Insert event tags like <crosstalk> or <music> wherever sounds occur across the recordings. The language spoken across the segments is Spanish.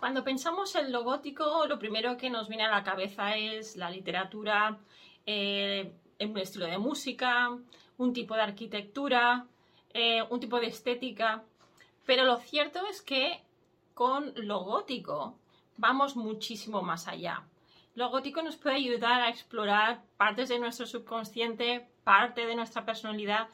Cuando pensamos en lo gótico, lo primero que nos viene a la cabeza es la literatura, eh, un estilo de música, un tipo de arquitectura, eh, un tipo de estética. Pero lo cierto es que con lo gótico vamos muchísimo más allá. Lo gótico nos puede ayudar a explorar partes de nuestro subconsciente, parte de nuestra personalidad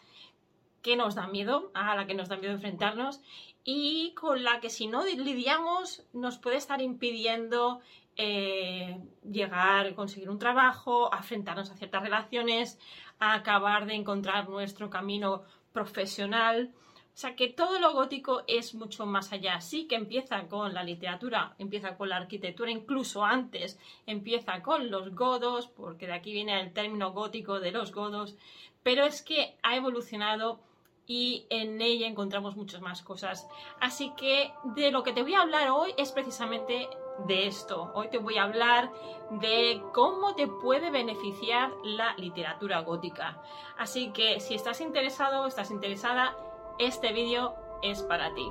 que nos da miedo, a la que nos da miedo enfrentarnos y con la que si no lidiamos nos puede estar impidiendo eh, llegar, conseguir un trabajo, enfrentarnos a ciertas relaciones, a acabar de encontrar nuestro camino profesional. O sea que todo lo gótico es mucho más allá. Sí que empieza con la literatura, empieza con la arquitectura, incluso antes empieza con los godos, porque de aquí viene el término gótico de los godos, pero es que ha evolucionado y en ella encontramos muchas más cosas. Así que de lo que te voy a hablar hoy es precisamente de esto. Hoy te voy a hablar de cómo te puede beneficiar la literatura gótica. Así que si estás interesado o estás interesada, este vídeo es para ti.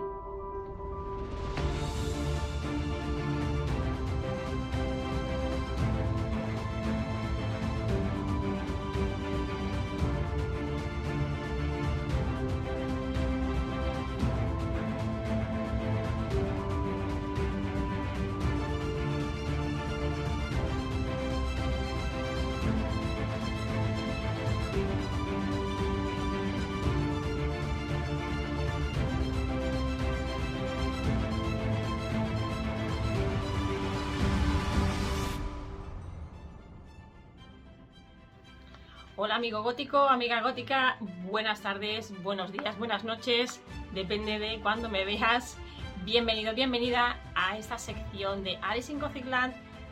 Amigo gótico, amiga gótica, buenas tardes, buenos días, buenas noches, depende de cuándo me veas. Bienvenido, bienvenida a esta sección de Alice in Gothic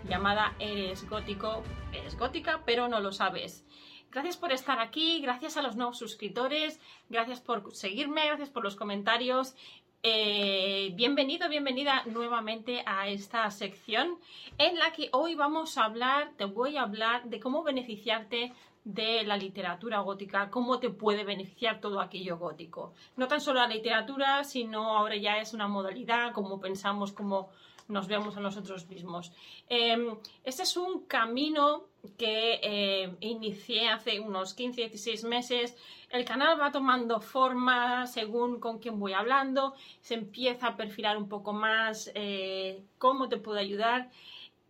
llamada Eres gótico, eres gótica, pero no lo sabes. Gracias por estar aquí, gracias a los nuevos suscriptores, gracias por seguirme, gracias por los comentarios. Eh, bienvenido, bienvenida nuevamente a esta sección en la que hoy vamos a hablar, te voy a hablar de cómo beneficiarte de la literatura gótica, cómo te puede beneficiar todo aquello gótico. No tan solo la literatura, sino ahora ya es una modalidad, cómo pensamos, cómo nos vemos a nosotros mismos. Em, este es un camino que eh, inicié hace unos 15, 16 meses. El canal va tomando forma según con quién voy hablando, se empieza a perfilar un poco más eh, cómo te puedo ayudar.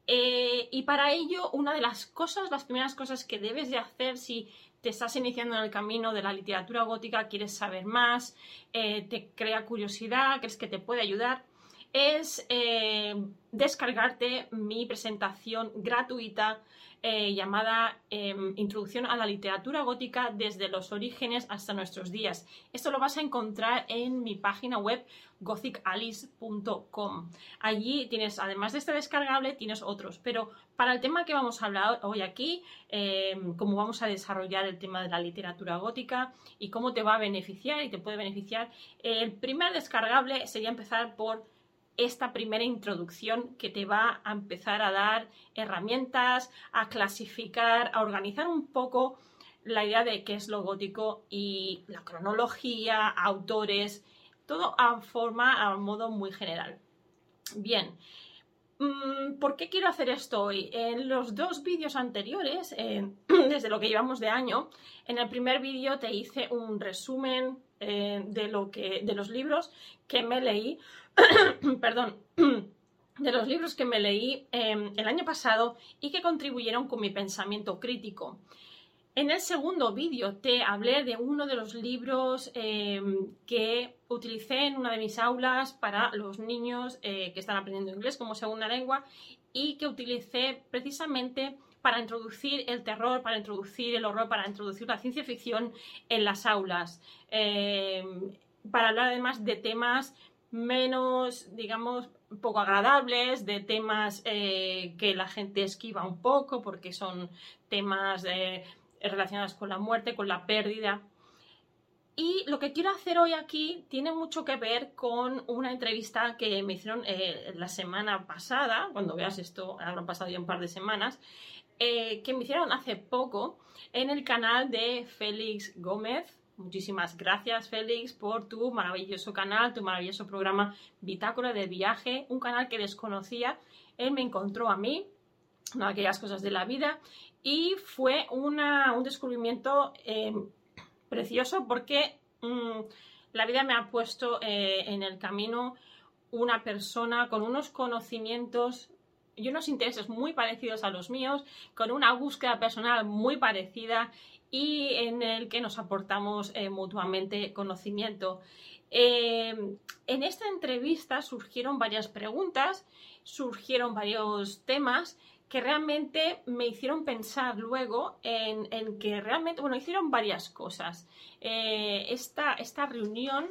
Eh, y para ello, una de las cosas, las primeras cosas que debes de hacer si te estás iniciando en el camino de la literatura gótica, quieres saber más, eh, te crea curiosidad, crees que te puede ayudar, es eh, descargarte mi presentación gratuita eh, llamada em, Introducción a la literatura gótica desde los orígenes hasta nuestros días. Esto lo vas a encontrar en mi página web gothicalice.com. Allí tienes, además de este descargable, tienes otros. Pero para el tema que vamos a hablar hoy aquí, em, cómo vamos a desarrollar el tema de la literatura gótica y cómo te va a beneficiar y te puede beneficiar, el primer descargable sería empezar por esta primera introducción que te va a empezar a dar herramientas, a clasificar, a organizar un poco la idea de qué es lo gótico y la cronología, autores, todo a forma, a modo muy general. Bien, mm, ¿por qué quiero hacer esto hoy? En los dos vídeos anteriores, <clears throat> desde lo que llevamos de año, en el primer vídeo te hice un resumen eh, de, lo que, de los libros que me leí <coughs> perdón, <coughs> de los libros que me leí em, el año pasado y que contribuyeron con mi pensamiento crítico. En el segundo vídeo te hablé de uno de los libros em, que utilicé en una de mis aulas para los niños eh, que están aprendiendo inglés como segunda lengua y que utilicé precisamente para introducir el terror, para introducir el horror, para introducir la ciencia ficción en las aulas. Em, para hablar además de temas menos, digamos, poco agradables, de temas eh, que la gente esquiva un poco porque son temas eh, relacionados con la muerte, con la pérdida. Y lo que quiero hacer hoy aquí tiene mucho que ver con una entrevista que me hicieron eh, la semana pasada, cuando veas esto, habrán pasado ya un par de semanas, que me hicieron hace poco en el canal de Félix Gómez, Muchísimas gracias, Félix, por tu maravilloso canal, tu maravilloso programa Bitácora de Viaje, un canal que desconocía. Él me encontró a mí, una de aquellas cosas de la vida, y fue un descubrimiento eh, precioso porque mm, la vida me ha puesto eh, en el camino una persona con unos conocimientos y unos intereses muy parecidos a los míos, con una búsqueda personal muy parecida y en el que nos aportamos eh, mutuamente conocimiento. Eh, en esta entrevista surgieron varias preguntas, surgieron varios temas que realmente me hicieron pensar luego en, que realmente, bueno, hicieron varias cosas. Eh, esta, esta reunión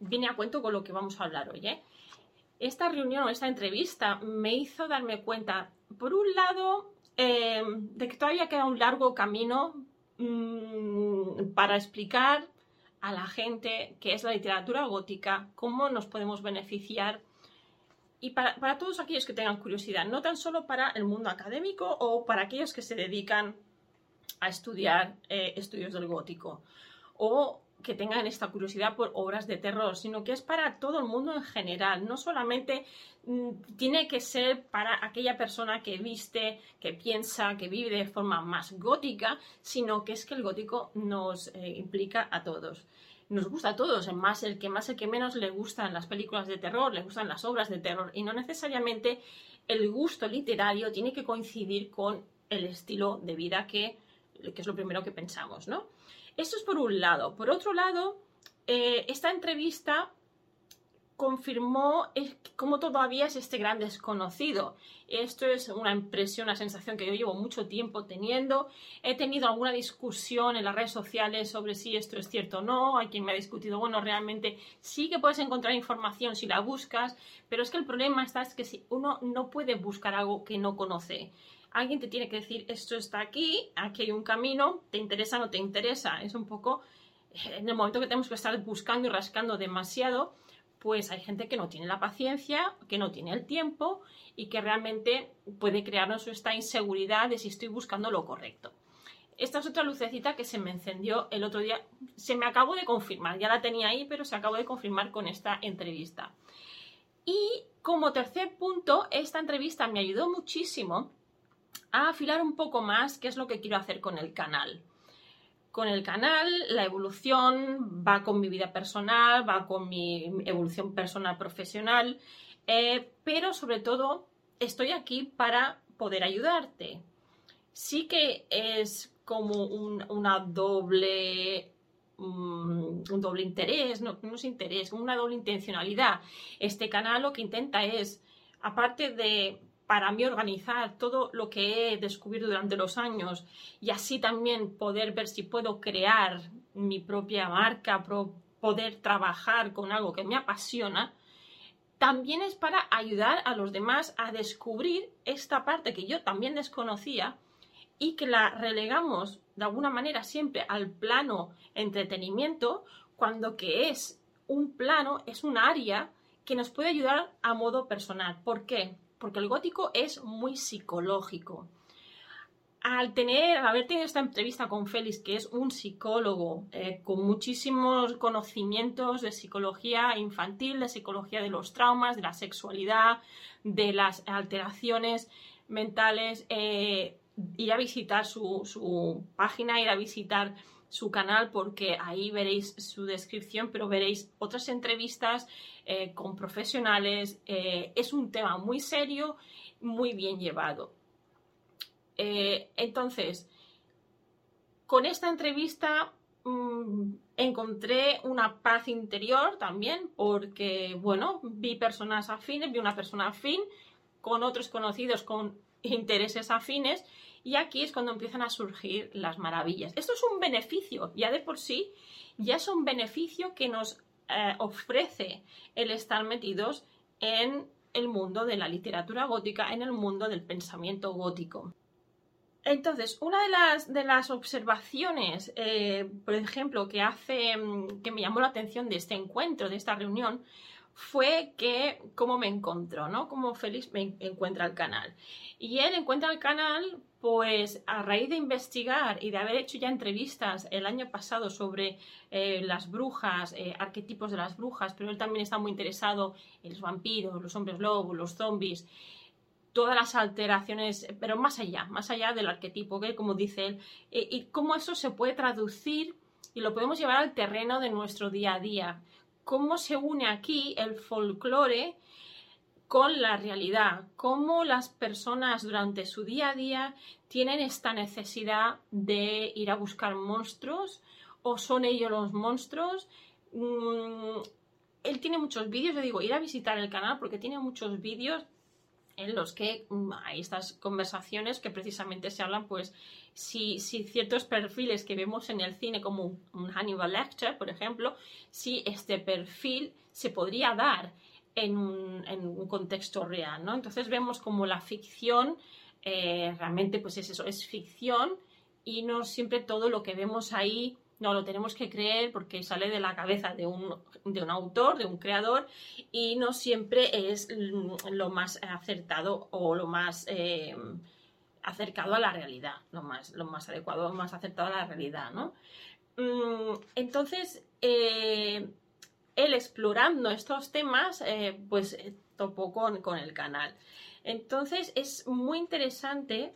viene a cuento con lo que vamos a hablar hoy. Esta reunión o esta entrevista me hizo darme cuenta, por un lado, de que todavía queda un largo camino Mm, para explicar a la gente qué es la literatura gótica, cómo nos podemos beneficiar. Y para, todos aquellos que tengan curiosidad, no tan solo para el mundo académico o para aquellos que se dedican a estudiar eh, estudios del gótico o que tengan esta curiosidad por obras de terror, sino que es para todo el mundo en general. No solamente mm, tiene que ser para aquella persona que viste, que piensa, que vive de forma más gótica, sino que es que el gótico nos eh, implica a todos. Nos gusta a todos, más el que más, el que menos le gustan las películas de terror, le gustan las obras de terror, y no necesariamente el gusto literario tiene que coincidir con el estilo de vida que, que es lo primero que pensamos, ¿no? Esto es por un lado. Por otro lado, eh, esta entrevista confirmó cómo todavía es este gran desconocido. Esto es una impresión, una sensación que yo llevo mucho tiempo teniendo. He tenido alguna discusión en las redes sociales sobre si esto es cierto o no. Hay quien me ha discutido, bueno, realmente sí que puedes encontrar información si la buscas, pero es que el problema está es que si uno no puede buscar algo que no conoce alguien te tiene que decir, esto está aquí, aquí hay un camino, te interesa o no te interesa. Es un poco, eh, en el momento que tenemos que estar buscando y rascando demasiado, pues hay gente que no tiene la paciencia, que no tiene el tiempo y que realmente puede crearnos esta inseguridad de si estoy buscando lo correcto. Esta es otra lucecita que se me encendió el otro día, se me acabó de confirmar, ya la tenía ahí, pero se acabó de confirmar con esta entrevista. Y como tercer punto, esta entrevista me ayudó muchísimo a afilar un poco más qué es lo que quiero hacer con el canal. Con el canal, la evolución va con mi vida personal, va con mi evolución personal profesional, eh, pero sobre todo estoy aquí para poder ayudarte. Sí que es como una doble mm, un doble interés, no, no es interés, una doble intencionalidad. Este canal lo que intenta es, aparte de para mí organizar todo lo que he descubierto durante los años y así también poder ver si puedo crear mi propia marca, poder trabajar con algo que me apasiona, también es para ayudar a los demás a descubrir esta parte que yo también desconocía y que la relegamos de alguna manera siempre al plano entretenimiento, cuando que es un plano, es un área que nos puede ayudar a modo personal. ¿Por qué? Porque el gótico es muy psicológico. Al tener, haber tenido esta entrevista con Félix, que es un psicólogo eh, con muchísimos conocimientos de psicología infantil, de psicología de los traumas, de la sexualidad, de las alteraciones mentales, eh, ir a visitar su, su página, ir a visitar su canal porque ahí veréis su descripción, pero veréis otras entrevistas eh, con profesionales. Eh, es un tema muy serio, muy bien llevado. Eh, entonces, con esta entrevista mm, encontré una paz interior también porque, bueno, vi personas afines, vi una persona afín con otros conocidos con intereses afines y aquí es cuando empiezan a surgir las maravillas. Esto es un beneficio, ya de por sí, ya es un beneficio que nos eh, ofrece el estar metidos en el mundo de la literatura gótica, en el mundo del pensamiento gótico. Entonces, una de las, de las observaciones, eh, por ejemplo, que hace, que me llamó la atención de este encuentro, de esta reunión, fue que cómo me encontró, ¿no? Cómo Félix me encuentra el canal. Y él encuentra el canal, pues a raíz de investigar y de haber hecho ya entrevistas el año pasado sobre eh, las brujas, eh, arquetipos de las brujas, pero él también está muy interesado en los vampiros, los hombres lobos, los zombies, todas las alteraciones, pero más allá, más allá del arquetipo, que como dice él, eh, y cómo eso se puede traducir y lo podemos llevar al terreno de nuestro día a día. Cómo se une aquí el folclore con la realidad, cómo las personas durante su día a día tienen esta necesidad de ir a buscar monstruos o son ellos los monstruos. Mm, él tiene muchos vídeos, yo digo, ir a visitar el canal porque tiene muchos vídeos en los que mm, hay estas conversaciones que precisamente se hablan, pues, si, si, ciertos perfiles que vemos en el cine, como un, Hannibal Lecter, por ejemplo, si este perfil se podría dar en un, en un contexto real, ¿no? Entonces vemos como la ficción eh, realmente, pues es eso, es ficción y no siempre todo lo que vemos ahí no lo tenemos que creer porque sale de la cabeza de un, de un autor, de un creador, y no siempre es lo más acertado o lo más eh, acercado a la realidad, lo más, lo más adecuado, lo más acertado a la realidad, ¿no? Mm, entonces, eh, él explorando estos temas, eh, pues topó con, con, el canal. Entonces, es muy interesante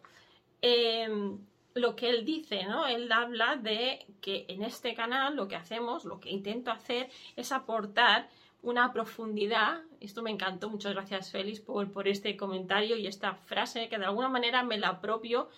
lo que él dice, ¿no? Él habla de que en este canal lo que hacemos, lo que intento hacer es aportar una profundidad. Esto me encantó, muchas gracias Félix por, por este comentario y esta frase que de alguna manera me la apropio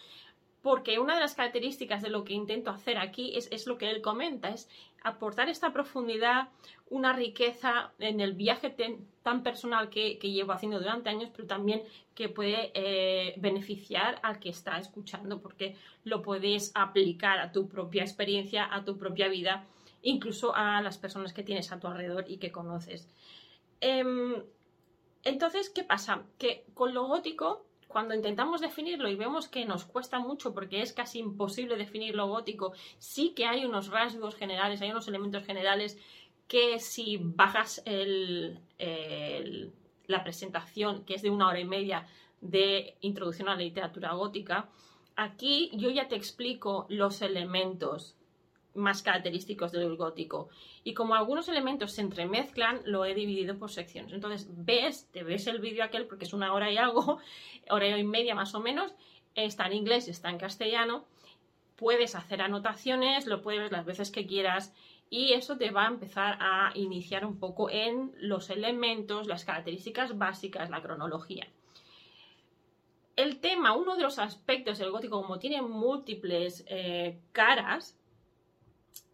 porque una de las características de lo que intento hacer aquí es, lo que él comenta, es aportar esta profundidad, una riqueza en el viaje tan personal que, llevo haciendo durante años, pero también que puede eh, beneficiar al que está escuchando, porque lo puedes aplicar a tu propia experiencia, a tu propia vida, incluso a las personas que tienes a tu alrededor y que conoces. Em, entonces, ¿qué pasa? Que con lo gótico cuando intentamos definirlo y vemos que nos cuesta mucho porque es casi imposible definir lo gótico, sí que hay unos rasgos generales, hay unos elementos generales que si bajas la presentación, que es de una hora y media de introducción a la literatura gótica, aquí yo ya te explico los elementos más característicos del gótico. Y como algunos elementos se entremezclan, lo he dividido por secciones. Entonces, ves, te ves el vídeo aquel porque es una hora y algo, <laughs> hora y media más o menos, está en inglés, está en castellano, puedes hacer anotaciones, lo puedes ver las veces que quieras y eso te va a empezar a iniciar un poco en los elementos, las características básicas, la cronología. El tema, uno de los aspectos del gótico, como tiene múltiples eh, caras,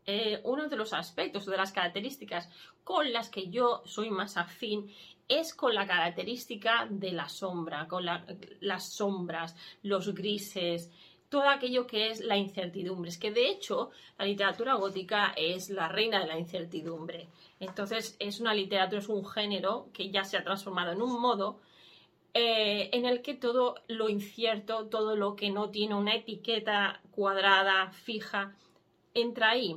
eh, uno de los aspectos o de las características con las que yo soy más afín es con la característica de la sombra, con las sombras, los grises, todo aquello que es la incertidumbre. Es que de hecho la literatura gótica es la reina de la incertidumbre. Entonces es una literatura, es un género que ya se ha transformado en un modo eh, en el que todo lo incierto, todo lo que no tiene una etiqueta cuadrada, fija, entra ahí.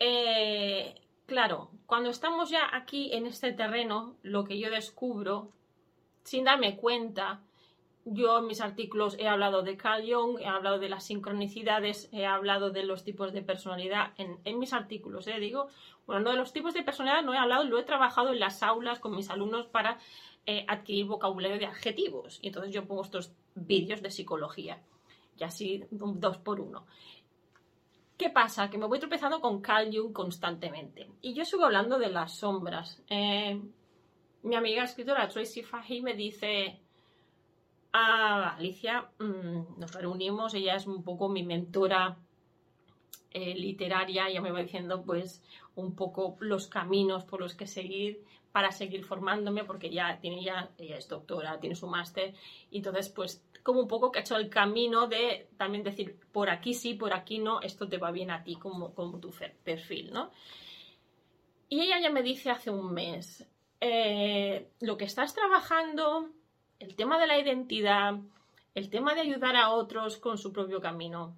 Eh, claro, cuando estamos ya aquí en este terreno, lo que yo descubro, sin darme cuenta, yo en mis artículos he hablado de Carl Jung, he hablado de las sincronicidades, he hablado de los tipos de personalidad en, mis artículos, ¿eh? digo, bueno, no de los tipos de personalidad no he hablado, lo he trabajado en las aulas con mis alumnos para eh, adquirir vocabulario de adjetivos. Y entonces yo pongo estos vídeos de psicología, y así dos por uno. ¿Qué pasa? Que me voy tropezando con Carl Jung constantemente. Y yo sigo hablando de las sombras. Eh, mi amiga escritora Tracy Fahey me dice, ah, Alicia, mm, nos reunimos, ella es un poco mi mentora eh, literaria, ella me va diciendo pues un poco los caminos por los que seguir para seguir formándome, porque ya tiene ya, ella es doctora, tiene su máster, y entonces pues como un poco que ha hecho el camino de también decir, por aquí sí, por aquí no, esto te va bien a ti como, como tu perfil, ¿no? Y ella ya me dice hace un mes, eh, lo que estás trabajando, el tema de la identidad, el tema de ayudar a otros con su propio camino,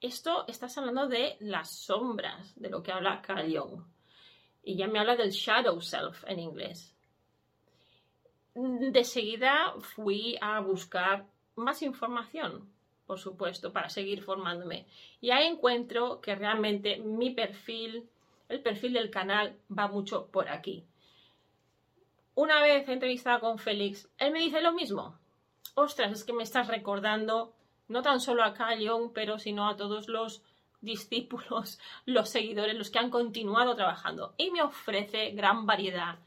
esto estás hablando de las sombras de lo que habla Carl. Y ya me habla del shadow self en inglés. De seguida fui a buscar más información, por supuesto, para seguir formándome. Y ahí encuentro que realmente mi perfil, el perfil del canal, va mucho por aquí. Una vez entrevistada con Félix, él me dice lo mismo. Ostras, es que me estás recordando no tan solo a Carl pero sino a todos los discípulos, los seguidores, los que han continuado trabajando. Y me ofrece gran variedad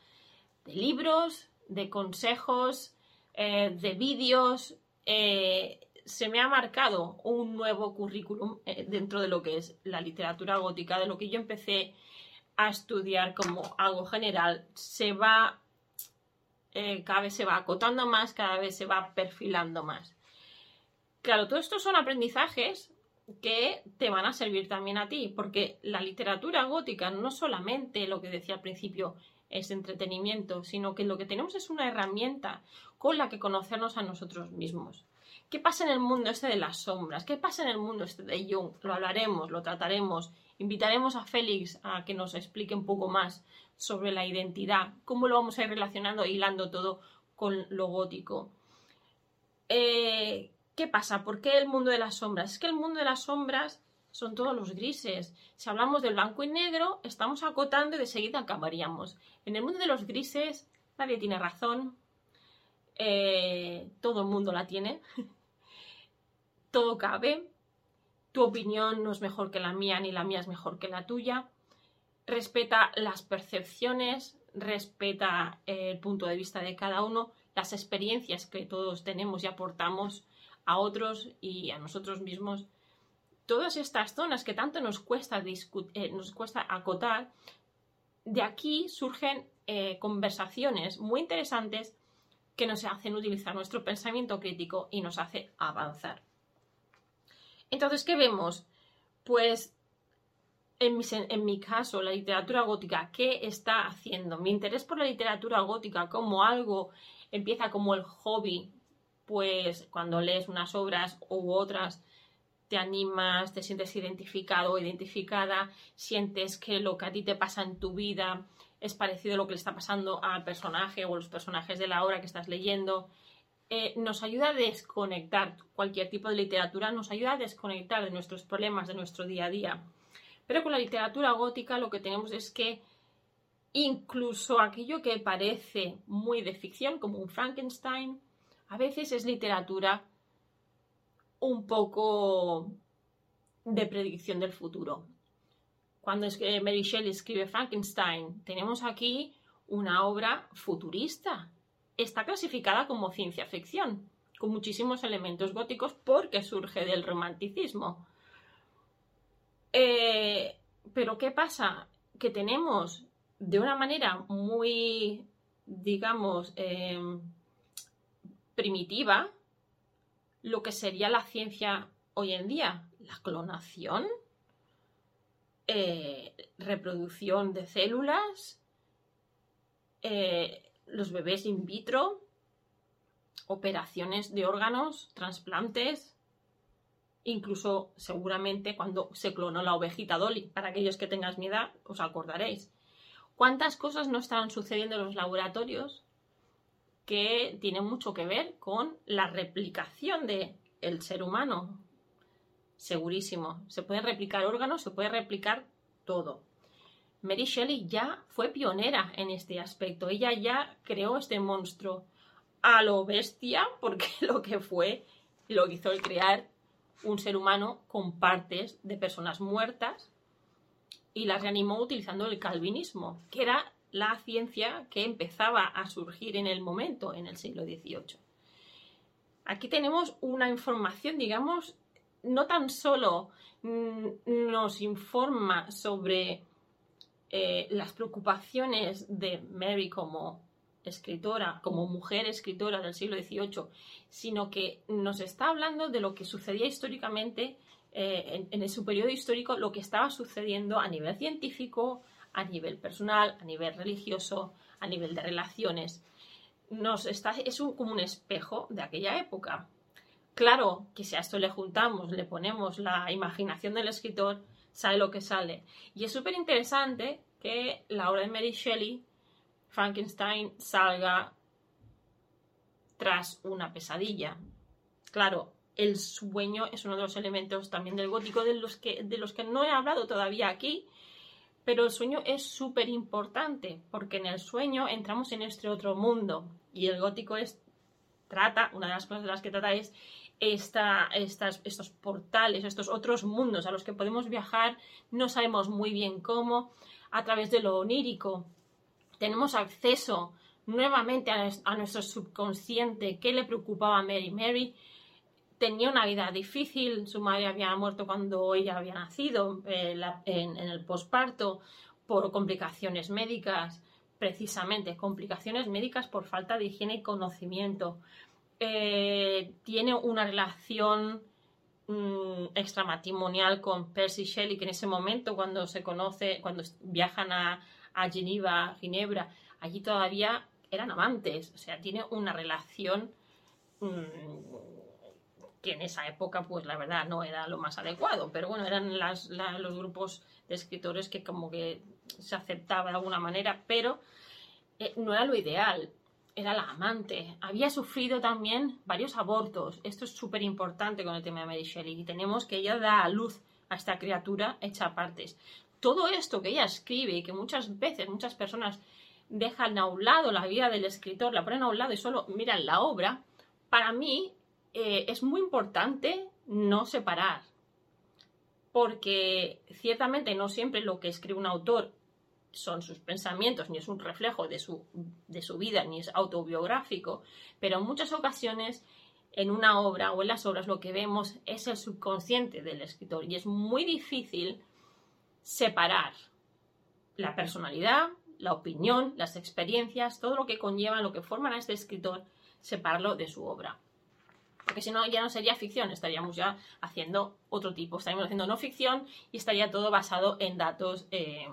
de libros, de consejos, eh, de vídeos. Eh, se me ha marcado un nuevo currículum eh, dentro de lo que es la literatura gótica, de lo que yo empecé a estudiar como algo general. Se va, cada vez se va acotando más, cada vez se va perfilando más. Claro, todo esto son aprendizajes que te van a servir también a ti, porque la literatura gótica no solamente lo que decía al principio es entretenimiento, sino que lo que tenemos es una herramienta con la que conocernos a nosotros mismos. ¿Qué pasa en el mundo este de las sombras? ¿Qué pasa en el mundo este de Jung? Lo hablaremos, lo trataremos. Invitaremos a Félix a que nos explique un poco más sobre la identidad, cómo lo vamos a ir relacionando, hilando todo con lo gótico. Eh, ¿Qué pasa? ¿Por qué el mundo de las sombras? Es que el mundo de las sombras son todos los grises. Si hablamos del blanco y negro, estamos acotando y de seguida acabaríamos. En el mundo de los grises, nadie tiene razón. Eh, todo el mundo la tiene. <laughs> todo cabe. Tu opinión no es mejor que la mía, ni la mía es mejor que la tuya. Respeta las percepciones, respeta el punto de vista de cada uno, las experiencias que todos tenemos y aportamos a otros y a nosotros mismos, todas estas zonas que tanto nos cuesta, eh, nos cuesta acotar, de aquí surgen eh, conversaciones muy interesantes que nos hacen utilizar nuestro pensamiento crítico y nos hace avanzar. Entonces, ¿qué vemos? Pues en mi, en mi, caso, la literatura gótica, ¿qué está haciendo? Mi interés por la literatura gótica como algo empieza como el hobby pues cuando lees unas obras u otras te animas, te sientes identificado o identificada, sientes que lo que a ti te pasa en tu vida es parecido a lo que le está pasando al personaje o los personajes de la obra que estás leyendo. Eh, nos ayuda a desconectar, cualquier tipo de literatura nos ayuda a desconectar de nuestros problemas, de nuestro día a día. Pero con la literatura gótica lo que tenemos es que incluso aquello que parece muy de ficción, como un Frankenstein, a veces es literatura un poco de predicción del futuro. Cuando Mary Shelley escribe Frankenstein, tenemos aquí una obra futurista. Está clasificada como ciencia ficción, con muchísimos elementos góticos porque surge del romanticismo. Eh, pero ¿qué pasa? Que tenemos de una manera muy, digamos, em, primitiva lo que sería la ciencia hoy en día, la clonación, eh, reproducción de células, eh, los bebés in vitro, operaciones de órganos, trasplantes, incluso seguramente cuando se clonó la ovejita Dolly, para aquellos que tengáis mi edad, os acordaréis. ¿Cuántas cosas no estaban sucediendo en los laboratorios que tiene mucho que ver con la replicación del el ser humano. Segurísimo. Se pueden replicar órganos, se puede replicar todo. Mary Shelley ya fue pionera en este aspecto. Ella ya creó este monstruo a lo bestia, porque <laughs> lo que fue, lo que hizo el crear un ser humano con partes de personas muertas y las reanimó utilizando el calvinismo, que era la ciencia que empezaba a surgir en el momento, en el siglo XVIII. Aquí tenemos una información, digamos, no tan solo mm, nos informa sobre eh, las preocupaciones de Mary como escritora, como mujer escritora del siglo XVIII, sino que nos está hablando de lo que sucedía históricamente eh, en, en, su periodo histórico, lo que estaba sucediendo a nivel científico, a nivel personal, a nivel religioso, a nivel de relaciones. Nos está, es un, como un espejo de aquella época. Claro que si a esto le juntamos, le ponemos la imaginación del escritor, sale lo que sale. Y es súper interesante que la obra de Mary Shelley, Frankenstein, salga tras una pesadilla. Claro, el sueño es uno de los elementos también del gótico de los que, de los que no he hablado todavía aquí, pero el sueño es súper importante porque en el sueño entramos en este otro mundo y el gótico es, trata, una de las cosas de las que trata es esta, estas, estos portales, estos otros mundos a los que podemos viajar, no sabemos muy bien cómo, a través de lo onírico. Tenemos acceso nuevamente a, nuestro subconsciente. ¿Qué le preocupaba a Mary? Mary tenía una vida difícil, su madre había muerto cuando ella había nacido eh, en, el posparto por complicaciones médicas, precisamente complicaciones médicas por falta de higiene y conocimiento. Eh, tiene una relación mm, extramatrimonial con Percy Shelley, que en ese momento, cuando se conoce, cuando viajan a, a Geneva, Ginebra, allí todavía eran amantes, o sea, tiene una relación mm, en esa época, pues la verdad, no era lo más adecuado, pero bueno, eran los grupos de escritores que como que se aceptaba de alguna manera, pero eh, no era lo ideal, era la amante. Había sufrido también varios abortos, esto es súper importante con el tema de Mary Shelley, y tenemos que ella da a luz a esta criatura hecha a partes. Todo esto que ella escribe y que muchas veces muchas personas dejan a un lado la vida del escritor, la ponen a un lado y solo miran la obra, para mí eh, es muy importante no separar. Porque ciertamente no siempre lo que escribe un autor son sus pensamientos, ni es un reflejo de su, de su vida, ni es autobiográfico, pero en muchas ocasiones en una obra o en las obras lo que vemos es el subconsciente del escritor y es muy difícil separar la personalidad la opinión, las experiencias, todo lo que conlleva, lo que forman a este escritor, separarlo de su obra. Porque si no, ya no sería ficción, estaríamos ya haciendo otro tipo, estaríamos haciendo no ficción y estaría todo basado en datos, eh,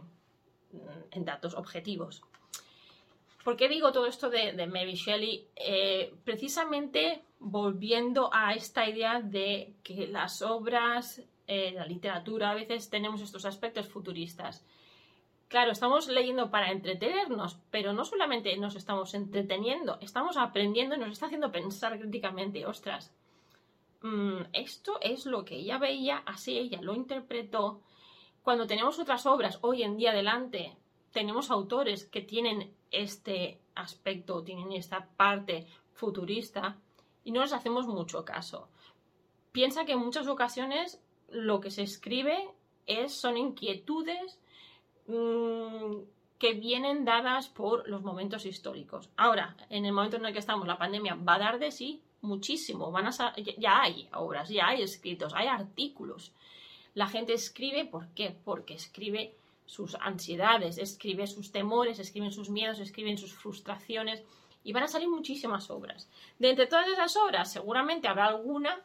en datos objetivos. ¿Por qué digo todo esto de, Mary Shelley? Eh, precisamente volviendo a esta idea de que las obras, eh, la literatura, a veces tenemos estos aspectos futuristas. Claro, estamos leyendo para entretenernos, pero no solamente nos estamos entreteniendo, estamos aprendiendo y nos está haciendo pensar críticamente, ostras, mm, esto es lo que ella veía, así ella lo interpretó. Cuando tenemos otras obras hoy en día delante, tenemos autores que tienen este aspecto, tienen esta parte futurista y no les hacemos mucho caso. Piensa que en muchas ocasiones lo que se escribe es, son inquietudes Mm, que vienen dadas por los momentos históricos. Ahora, en el momento en el que estamos, la pandemia va a dar de sí muchísimo. Van a ya hay obras, ya hay escritos, hay artículos. La gente escribe, ¿por qué? Porque escribe sus ansiedades, escribe sus temores, escriben sus miedos, escriben sus frustraciones y van a salir muchísimas obras. De entre todas esas obras, seguramente habrá alguna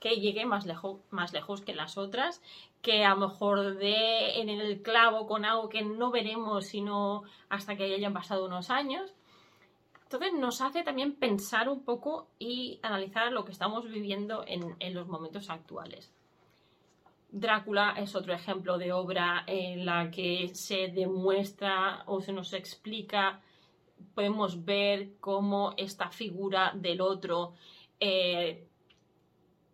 que llegue más lejos, más lejos que las otras, que a lo mejor dé en el clavo con algo que no veremos sino hasta que hayan pasado unos años. Entonces nos hace también pensar un poco y analizar lo que estamos viviendo en, en los momentos actuales. Drácula es otro ejemplo de obra en la que se demuestra o se nos explica, podemos ver cómo esta figura del otro eh,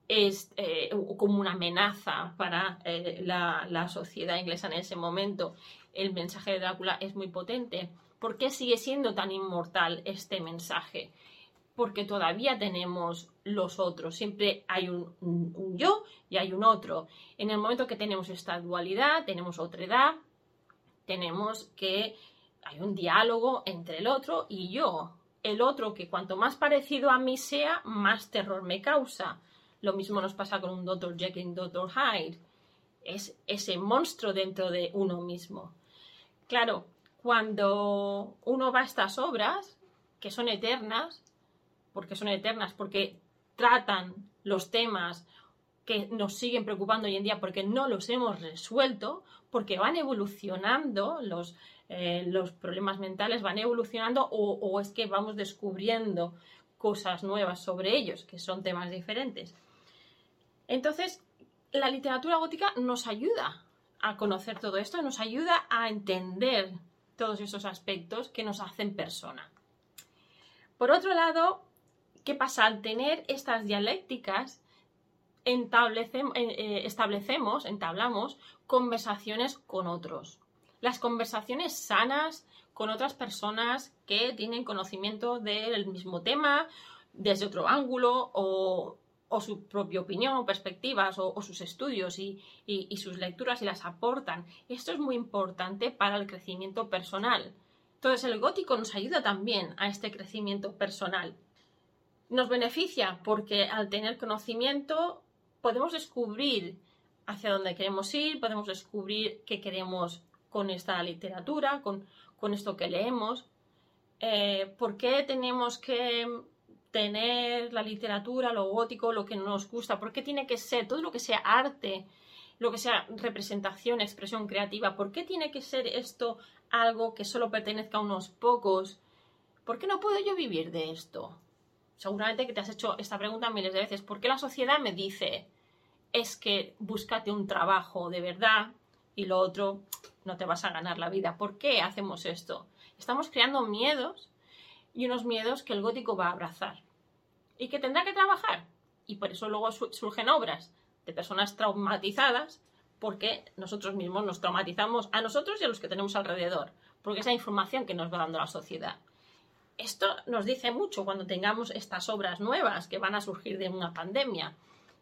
es eh, como una amenaza para eh, la, sociedad inglesa en ese momento. El mensaje de Drácula es muy potente. ¿Por qué sigue siendo tan inmortal este mensaje? Porque todavía tenemos los otros. Siempre hay un, un yo y hay un otro. En el momento que tenemos esta dualidad, tenemos otra edad, tenemos que hay un diálogo entre el otro y yo. El otro que cuanto más parecido a mí sea, más terror me causa lo mismo nos pasa con un Dr. Jekyll Dr. Hyde. Es ese monstruo dentro de uno mismo. Claro, cuando uno va a estas obras, que son eternas, porque son eternas, porque tratan los temas que nos siguen preocupando hoy en día porque no los hemos resuelto, porque van evolucionando los, eh, los problemas mentales, van evolucionando o es que vamos descubriendo cosas nuevas sobre ellos, que son temas diferentes. Entonces, la literatura gótica nos ayuda, a conocer todo esto, nos ayuda a entender todos esos aspectos que nos hacen persona. Por otro lado, ¿qué pasa? Al tener estas dialécticas, eh, eh, establecemos, entablamos conversaciones con otros. Las conversaciones sanas con otras personas que tienen conocimiento del mismo tema, desde otro ángulo o, su propia opinión o perspectivas o, sus estudios y, sus lecturas y las aportan. Esto es muy importante para el crecimiento personal. Entonces el gótico nos ayuda también a este crecimiento personal. Nos beneficia porque al tener conocimiento podemos descubrir hacia dónde queremos ir, podemos descubrir qué queremos con esta literatura, con, esto que leemos. Eh, ¿Por qué tenemos que tener la literatura, lo gótico, lo que nos gusta? ¿Por qué tiene que ser todo lo que sea arte, lo que sea representación, expresión creativa? ¿Por qué tiene que ser esto algo que solo pertenezca a unos pocos? ¿Por qué no puedo yo vivir de esto? Seguramente que te has hecho esta pregunta miles de veces. ¿Por qué la sociedad me dice es que búscate un trabajo de verdad y lo otro no te vas a ganar la vida. ¿Por qué hacemos esto? Estamos creando miedos y unos miedos que el gótico va a abrazar y que tendrá que trabajar. Y por eso luego surgen obras de personas traumatizadas porque nosotros mismos nos traumatizamos a nosotros y a los que tenemos alrededor, porque es la información que nos va dando la sociedad. Esto nos dice mucho cuando tengamos estas obras nuevas que van a surgir de una pandemia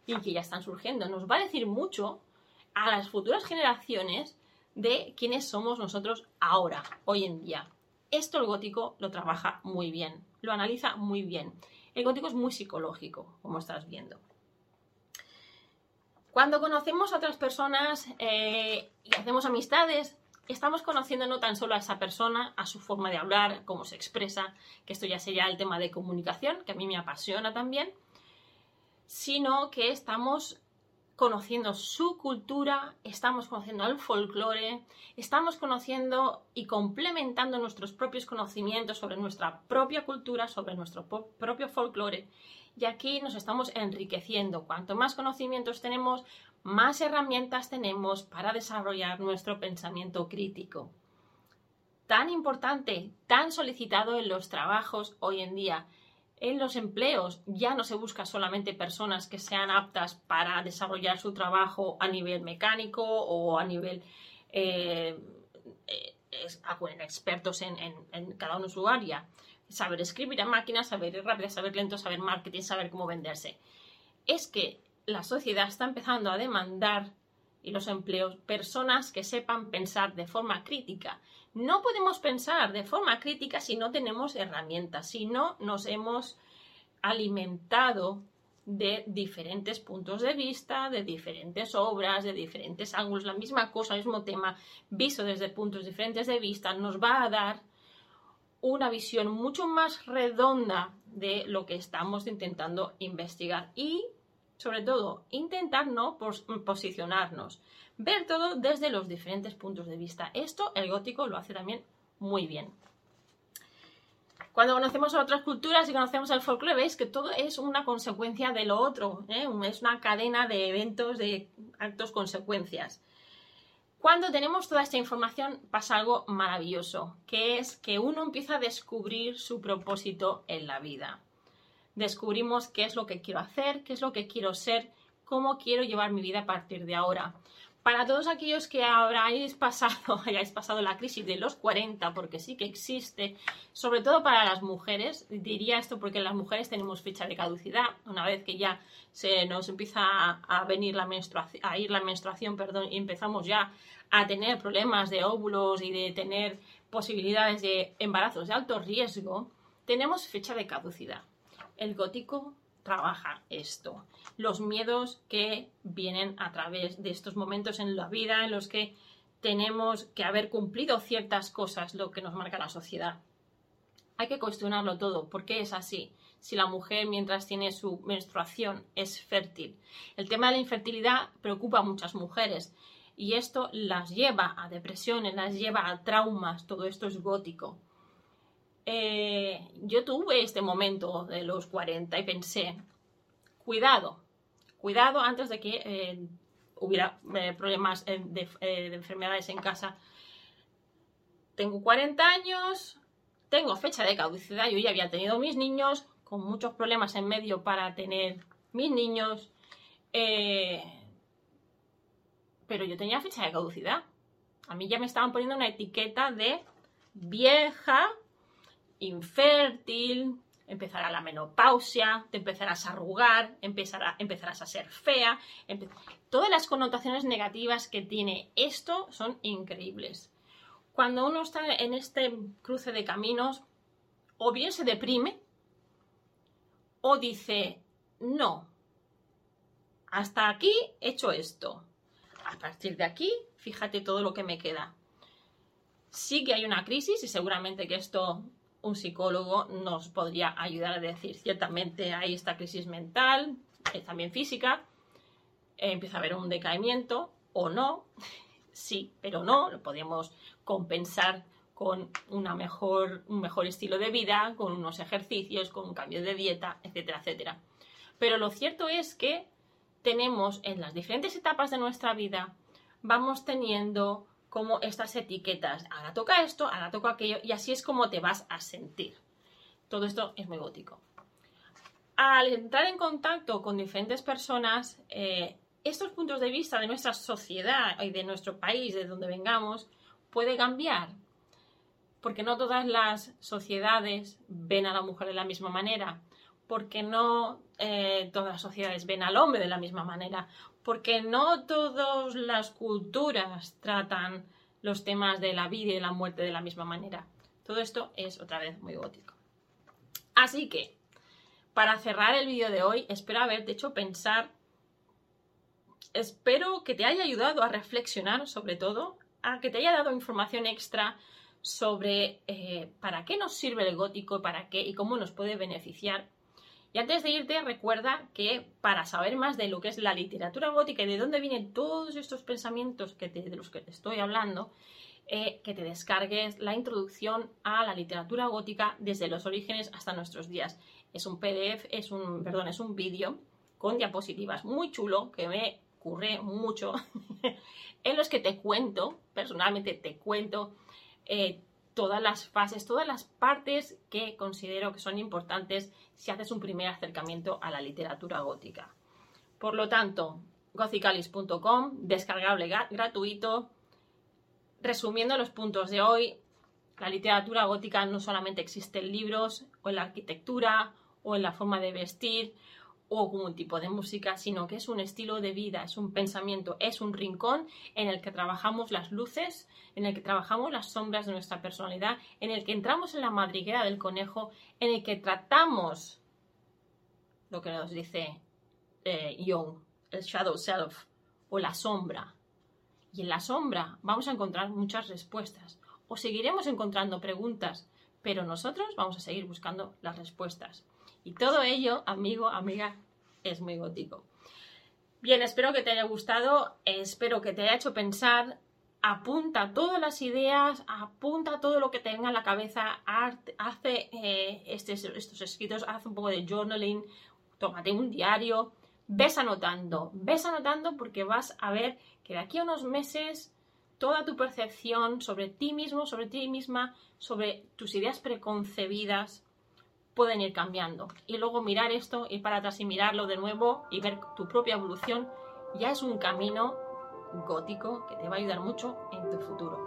y que ya están surgiendo. Nos va a decir mucho a las futuras generaciones de quiénes somos nosotros ahora, hoy en día. Esto el gótico lo trabaja muy bien, lo analiza muy bien. El gótico es muy psicológico, como estás viendo. Cuando conocemos a otras personas eh, y hacemos amistades, estamos conociendo no tan solo a esa persona, a su forma de hablar, cómo se expresa, que esto ya sería el tema de comunicación, que a mí me apasiona también, sino que estamos conociendo su cultura, estamos conociendo el folclore, estamos conociendo y complementando nuestros propios conocimientos sobre nuestra propia cultura, sobre nuestro propio folclore. Y aquí nos estamos enriqueciendo. Cuanto más conocimientos tenemos, más herramientas tenemos para desarrollar nuestro pensamiento crítico. Tan importante, tan solicitado en los trabajos hoy en día en los empleos ya no se busca solamente personas que sean aptas para desarrollar su trabajo a nivel mecánico o a nivel eh, eh, expertos en, cada uno su área. Saber escribir a máquina, saber ir rápido, saber lento, saber marketing, saber cómo venderse. Es que la sociedad está empezando a demandar y los empleos personas que sepan pensar de forma crítica no podemos pensar de forma crítica si no tenemos herramientas, si no nos hemos alimentado de diferentes puntos de vista, de diferentes obras, de diferentes ángulos, la misma cosa, el mismo tema, visto desde puntos diferentes de vista, nos va a dar una visión mucho más redonda de lo que estamos intentando investigar y, sobre todo, intentar no posicionarnos ver todo desde los diferentes puntos de vista. Esto el gótico lo hace también muy bien. Cuando conocemos a otras culturas y conocemos el folclore, veis que todo es una consecuencia de lo otro, ¿eh? es una cadena de eventos, de actos, consecuencias. Cuando tenemos toda esta información pasa algo maravilloso, que es que uno empieza a descubrir su propósito en la vida. Descubrimos qué es lo que quiero hacer, qué es lo que quiero ser, cómo quiero llevar mi vida a partir de ahora para todos aquellos que habráis pasado, <laughs> hayáis pasado la crisis de los 40, porque sí que existe, sobre todo para las mujeres, diría esto porque las mujeres tenemos fecha de caducidad, una vez que ya se nos empieza a, venir la menstruación, a ir la menstruación, perdón, y empezamos ya a tener problemas de óvulos y de tener posibilidades de embarazos de alto riesgo, tenemos fecha de caducidad. El gótico trabaja esto. Los miedos que vienen a través de estos momentos en la vida en los que tenemos que haber cumplido ciertas cosas, lo que nos marca la sociedad. Hay que cuestionarlo todo. ¿Por qué es así? Si la mujer mientras tiene su menstruación es fértil. El tema de la infertilidad preocupa a muchas mujeres y esto las lleva a depresiones, las lleva a traumas. Todo esto es gótico. Eh, yo tuve este momento de los 40 y pensé, cuidado, cuidado antes de que eh, hubiera eh, problemas de, de enfermedades en casa. Tengo 40 años, tengo fecha de caducidad, yo ya había tenido mis niños, con muchos problemas en medio para tener mis niños, pero yo tenía fecha de caducidad. A mí ya me estaban poniendo una etiqueta de vieja, infértil, empezará la menopausia, te empezarás a arrugar, empezará, empezarás a ser fea. Todas las connotaciones negativas que tiene esto son increíbles. Cuando uno está en este cruce de caminos, o bien se deprime, o dice, no, hasta aquí he hecho esto. A partir de aquí, fíjate todo lo que me queda. Sí que hay una crisis y seguramente que esto un psicólogo nos podría ayudar a decir, ciertamente hay esta crisis mental, eh, también física, eh, empieza a haber un decaimiento o no, <laughs> sí, pero no, lo podemos compensar con una mejor, un mejor estilo de vida, con unos ejercicios, con un cambio de dieta, etcétera, etcétera. Pero lo cierto es que tenemos en las diferentes etapas de nuestra vida, vamos teniendo como estas etiquetas. Ahora toca esto, ahora toca aquello, y así es como te vas a sentir. Todo esto es muy gótico. Al entrar en contacto con diferentes personas, eh, estos puntos de vista de nuestra sociedad y de nuestro país, de donde vengamos, puede cambiar. Porque no todas las sociedades ven a la mujer de la misma manera. Porque no eh, todas las sociedades ven al hombre de la misma manera. Porque no todas las culturas tratan los temas de la vida y la muerte de la misma manera. Todo esto es otra vez muy gótico. Así que, para cerrar el vídeo de hoy, espero haberte hecho pensar espero que te haya ayudado a reflexionar sobre todo, a que te haya dado información extra sobre eh, para qué nos sirve el gótico, para qué y cómo nos puede beneficiar. Y antes de irte, recuerda que para saber más de lo que es la literatura gótica y de dónde vienen todos estos pensamientos que de los que te estoy hablando, eh, que te descargues la introducción a la literatura gótica desde los orígenes hasta nuestros días. Es un PDF, es un, perdón, es un vídeo con diapositivas muy chulo que me ocurre mucho, <laughs> en los que te cuento, personalmente te cuento eh, todas las fases, todas las partes que considero que son importantes si haces un primer acercamiento a la literatura gótica. Por lo tanto, gothicalis.com, descargable gratuito. Resumiendo los puntos de hoy, la literatura gótica no solamente existe en libros o en la arquitectura o en la forma de vestir o un tipo de música, sino que es un estilo de vida, es un pensamiento, es un rincón en el que trabajamos las luces, en el que trabajamos las sombras de nuestra personalidad, en el que entramos en la madriguera del conejo, en el que tratamos lo que nos dice eh, Jung, el shadow self o la sombra. Y en la sombra vamos a encontrar muchas respuestas o seguiremos encontrando preguntas, pero nosotros vamos a seguir buscando las respuestas. Y todo ello, amigo, amiga, es muy gótico. Bien, espero que te haya gustado, espero que te haya hecho pensar. Apunta todas las ideas, apunta todo lo que te venga en la cabeza, hace eh, estos, estos escritos, haz un poco de journaling, tómate un diario, ves anotando, ves anotando porque vas a ver que de aquí a unos meses toda tu percepción sobre ti mismo, sobre ti misma, sobre tus ideas preconcebidas, pueden ir cambiando. Y luego mirar esto, ir para atrás y mirarlo de nuevo y ver tu propia evolución, ya es un camino gótico que te va a ayudar mucho en tu futuro.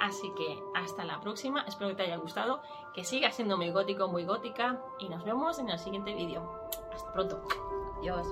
Así que hasta la próxima, espero que te haya gustado, que sigas siendo muy gótico, muy gótica y nos vemos en el siguiente vídeo. Hasta pronto. Adiós.